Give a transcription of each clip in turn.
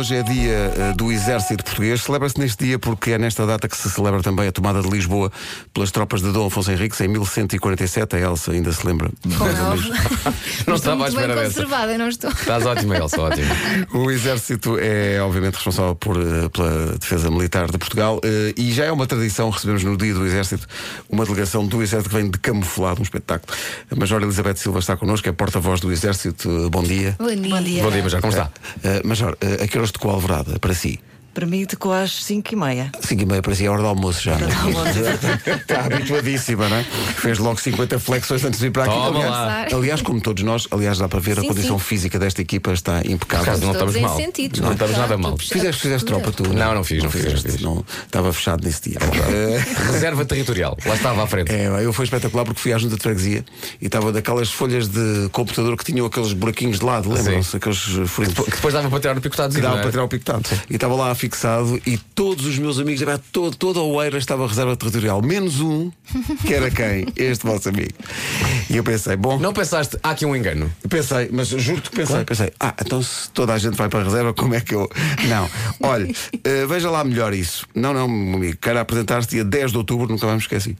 Hoje é dia eh, do Exército Português. Celebra-se neste dia porque é nesta data que se celebra também a tomada de Lisboa pelas tropas de Dom Afonso Henriques em 1147. A Elsa ainda se lembra. Não Estou estava à muito bem espera dessa. conservada, não estou. Estás ótima, Elsa, ótimo. O Exército é, obviamente, responsável por, eh, pela defesa militar de Portugal eh, e já é uma tradição recebemos no dia do Exército uma delegação do Exército que vem de camuflado, um espetáculo. A Major Elizabeth Silva está connosco, é porta-voz do Exército. Bom dia. Bom dia. Bom dia. Major, como está? Major, uh, a que horas a alvorada para si? Permite com às 5 e meia. 5 e meia para si, é hora do almoço já. Hora do almoço. Está habituadíssima, não é? Fez logo 50 flexões antes de vir para aqui. Toma aliás, lá. aliás, como todos nós, aliás, dá para ver a Sim, condição sim. física desta equipa está impecável. Por acaso, não estamos mal. sentidos, Não estamos nada mal. Fizeste, fizeste tropa tu? Não, não fiz, não fiz, não fizeste, fiz. não- estava fechado nesse dia. Eh, Reserva territorial, lá estava à frente. É, eu foi espetacular porque fui à junta de freguesia e estava daquelas folhas de computador que tinham aqueles buraquinhos de lado, lembram-se? Aqueles furinhos. Que depois dava para tirar o picotado. dava para tirar o pictado. E estava lá fixado e todos os meus amigos, epá, todo, toda a Oeira estava a reserva territorial, menos um, que era quem? Este vosso amigo. E eu pensei, bom, Não pensaste, há aqui um engano. pensei, mas juro-te que pensei, pensei, ah, então se toda a gente vai para a reserva, como é que eu. Não, olha, eh, veja lá melhor isso. Não, não, meu amigo, quero apresentar-se dia 10 de outubro, nunca mais me esqueci,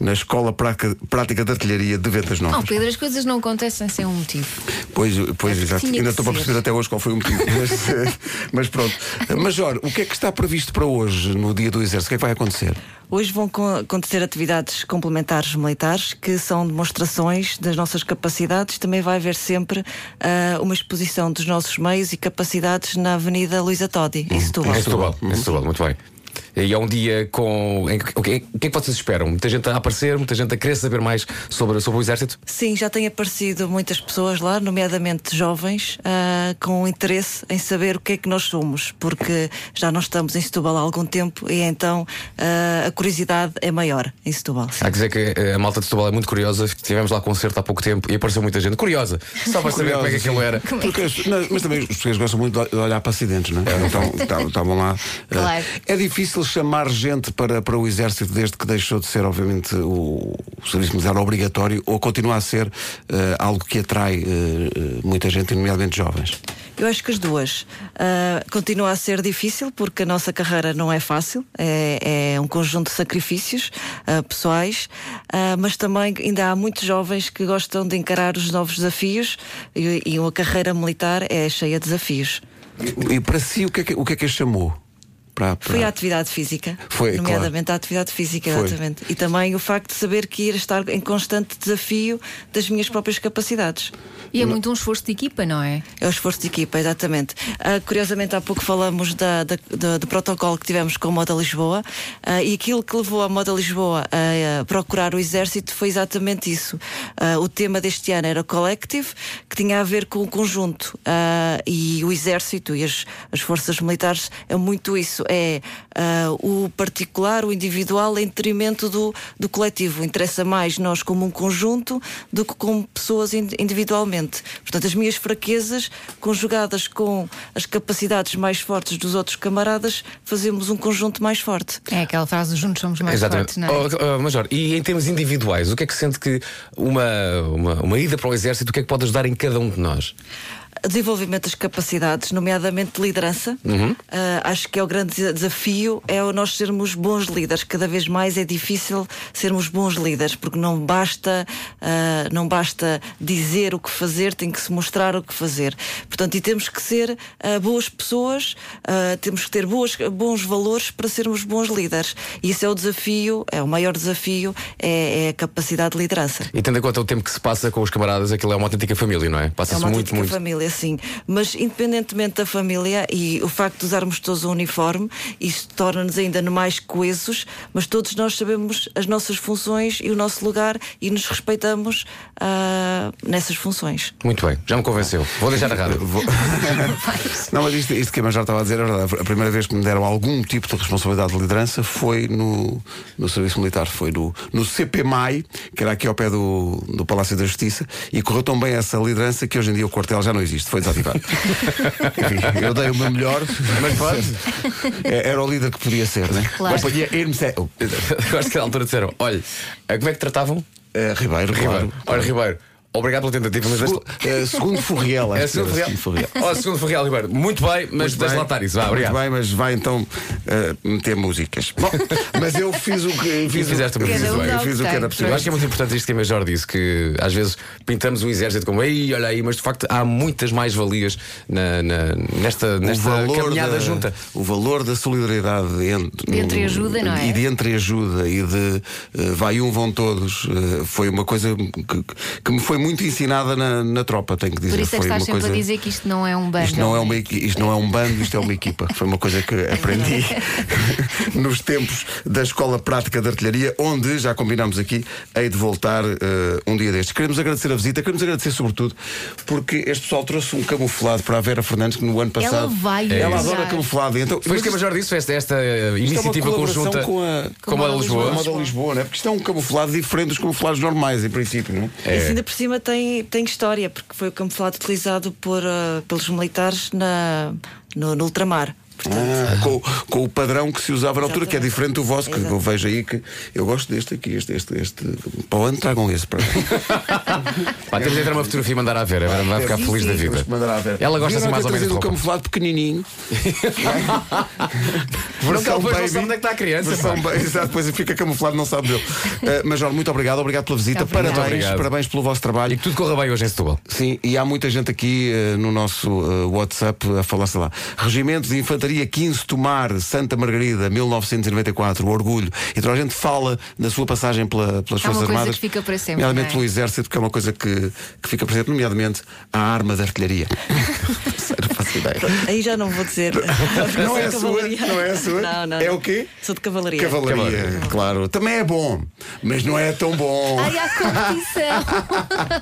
na Escola Prática, Prática de Artilharia de Ventas Novas. Oh, Pedro, as coisas não acontecem sem um motivo. Pois, pois É exato. Ainda estou para perceber até hoje qual foi o motivo. mas, eh, mas pronto. Major, o que é que está previsto para hoje, no dia do Exército? O que é que vai acontecer? Hoje vão co- acontecer atividades complementares militares, que são demonstrações das nossas capacidades. Também vai haver sempre ah, uma exposição dos nossos meios e capacidades na Avenida Luísa Todi, Setúbal. Em Setúbal, em Setúbal, muito bem. E é um dia com. O que, o que é que vocês esperam? Muita gente a aparecer, muita gente a querer saber mais sobre, sobre o Exército? Sim, já têm aparecido muitas pessoas lá, nomeadamente jovens, ah, com interesse em saber o que é que nós somos, porque já não estamos em Setúbal há algum tempo e então ah, a curiosidade é maior em Setúbal. sim. Há que dizer que eh, a malta de Setúbal é muito curiosa. Tivemos lá concerto há pouco tempo e apareceu muita gente curiosa, só para saber como é que aquilo era. Porque as- não, mas também os portugueses gostam muito de olhar para acidentes, não é? Então tá- estavam lá. eh, Claro. É difícil chamar gente para, para o Exército desde que deixou de ser, obviamente, o, o serviço militar obrigatório ou continua a ser eh, algo que atrai eh, muita gente, nomeadamente jovens. Eu acho que as duas. Ah, continua a ser difícil porque a nossa carreira não é fácil, é, é um conjunto de sacrifícios ah, pessoais, ah, mas também ainda há muitos jovens que gostam de encarar os novos desafios e, e a carreira militar é cheia de desafios. E, e para si, o que é que, o que, é que a chamou? Para, para- Foi a atividade física, Foi, nomeadamente a atividade física, Foi. exatamente. E também o facto de saber que ir estar em constante desafio das minhas próprias capacidades. E é muito um esforço de equipa, não é? É o esforço de equipa, exatamente. Ah, curiosamente, há pouco falamos da, da- da- do protocolo que tivemos com a Moda Lisboa ah, e aquilo que levou a Moda Lisboa a, ah, procurar o Exército foi exatamente isso. Ah, o tema deste ano era o Collective, que tinha a ver com o conjunto. E o Exército e as, as forças militares é muito isso. É ah, o particular, o individual, em detrimento do, do coletivo. Interessa mais nós como um conjunto do que como pessoas in- individualmente. Portanto, as minhas fraquezas, conjugadas com as capacidades mais fortes dos outros camaradas, fazemos um conjunto mais forte. É aquela frase juntos somos mais Exatamente. fortes, não é? Oh, oh, Major, e em termos individuais, o que é que sente que uma, uma, uma ida para o Exército, o que é que pode ajudar em cada um de nós? Desenvolvimento das capacidades, nomeadamente de liderança. Ah, acho que é o grande desa- desafio é o nós sermos bons líderes. Cada vez mais é difícil sermos bons líderes, porque não basta, ah, não basta dizer o que fazer, tem que se mostrar o que fazer. Portanto, e temos que ser ah, boas pessoas, temos que ter boas, bons valores para sermos bons líderes. E esse é o desafio, é o maior desafio, é, é a capacidade de liderança. E tendo em conta o tempo que se passa com os camaradas, aquilo é uma autêntica família, não é? É Passa-se uma muito, muito. família, sim. Mas independentemente da família e o facto de usarmos todos o uniforme, isso torna-nos ainda mais coesos, mas todos nós sabemos as nossas funções e o nosso lugar e nos respeitamos ah, nessas funções. Muito bem, já me convenceu. Vou deixar a rádio. Vou- Não, mas isto, isto que a Major estava a dizer é verdade. A primeira vez que me deram algum tipo de responsabilidade de liderança foi no, no Serviço Militar, foi no, no CPMAI, que era aqui ao pé do, do Palácio da Justiça, e correu tão bem essa liderança que hoje em dia o quartel já não existe, foi desativado. Enfim, eu dei o meu melhor, mas pronto, é- era o líder que podia ser, né? Claro. Mas podia ir-me ser- oh, Gosto que na altura disseram: olha, eh, como é que tratavam? eh, Ribeiro, Ribeiro. claro. Olha, Ribeiro, Obrigado pela tentativa, mas Segu- eh, segundo Furriel, acho É que segundo segundo Furriel. Ó, segundo Ferreira Ribeiro, muito bem, mas deixa lá estar isso. Vá, Muito obrigado. bem, mas vai então eh, meter músicas. Bom, mas eu fiz o que fiz o, fizeste muito eu fiz bem. o- eu fiz o que era Eu possível. acho que é muito importante isto que a Major disse, que às vezes pintamos o exército como ei, olha aí, mas de facto há muitas mais valias na, na- nesta, nesta caminhada da, junta. O valor da solidariedade entre, De entreajuda, não é? E de entreajuda e de eh, vai um, vão todos. foi uma coisa que, que me foi muito ensinada na, na tropa, tenho que dizer. Por isso é que foi estás uma sempre coisa... a dizer que isto não é um bando. Isto não, é uma, isto não é um bando, isto é uma equipa. Foi uma coisa que aprendi nos tempos da Escola Prática de Artilharia, onde, já combinamos aqui, hei de voltar eh, um dia destes. Queremos agradecer a visita, queremos agradecer sobretudo porque este pessoal trouxe um camuflado para a Vera Fernandes que no ano Ela passado. vai Ela usar. adora camuflado. Então, Foi isso que a Major disse, esta, esta isto é iniciativa colaboração conjunta com a, com a com Lisboa. a Moda Lisboa, não é? Porque isto é um camuflado diferente dos camuflados normais, em princípio, não é? E assim, ainda por cima tem, tem história, porque foi o camuflado utilizado por, ah, pelos militares na, no, no ultramar. Portanto, Ah, com, com o padrão que se usava na altura, que é diferente do vosso, que eu vejo aí que eu gosto deste aqui, este, este, este. Para o ano tragam esse para Pá, temos de entrar uma fotografia e mandar a Vera vai ficar Sim, feliz sim. da vida. Ela gosta assim mais ou menos um camuflado pequenininho. Porque Versão ela não baby. sabe onde é que está a criança. Versão Exato, depois fica camuflado, não sabe dele. Uh, Major, muito obrigado, obrigado pela visita. Parabéns, obrigado. parabéns pelo vosso E trabalho. que tudo corra bem hoje em Setúbal. Sim, e há muita gente aqui eh, no nosso eh, WhatsApp a falar, sei lá, Regimento de Infantaria 15 Tomar, Santa Margarida, 1994, o Orgulho. E toda a gente fala da sua passagem pela- pelas É uma Forças coisa Armadas. que fica para sempre, Nomeadamente é? pelo Exército, que é uma coisa que, que fica para sempre, nomeadamente a arma de artilharia. Sério, não faço ideia. aí já não vou dizer. Não é a sua? cavalaria. Não é a sua? Não, não, É não. o quê? Sou de cavalaria. Cavalaria, claro. Também é bom, mas não é tão bom. Ai, há competição.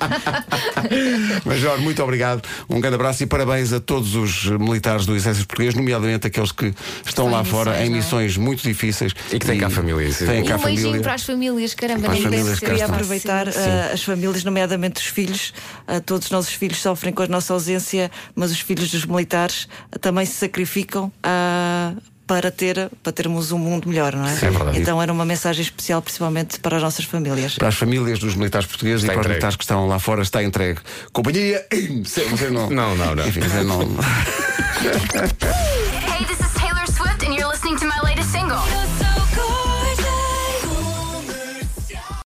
Major, muito obrigado. Um grande abraço e parabéns a todos os militares do Exército Português, nomeadamente aqueles que estão lá fora missões, em não é? missões muito difíceis. E que têm cá família, sim. Têm E cá um beijinho família. para as famílias, caramba, Para as nem famílias deve que cá Queria estão. aproveitar ah, as famílias, nomeadamente os filhos. Ah, todos os nossos filhos sofrem com a nossa ausência, mas os filhos dos militares ah, também se sacrificam ah, para, ter, para termos um mundo melhor, não é? Sim, é verdade. Então era uma mensagem especial, principalmente para as nossas famílias. Para as famílias dos militares portugueses Está e para os entregue. militares que estão lá fora está entregue. Companhia. Você não. Não, não, não. Enfim, você não.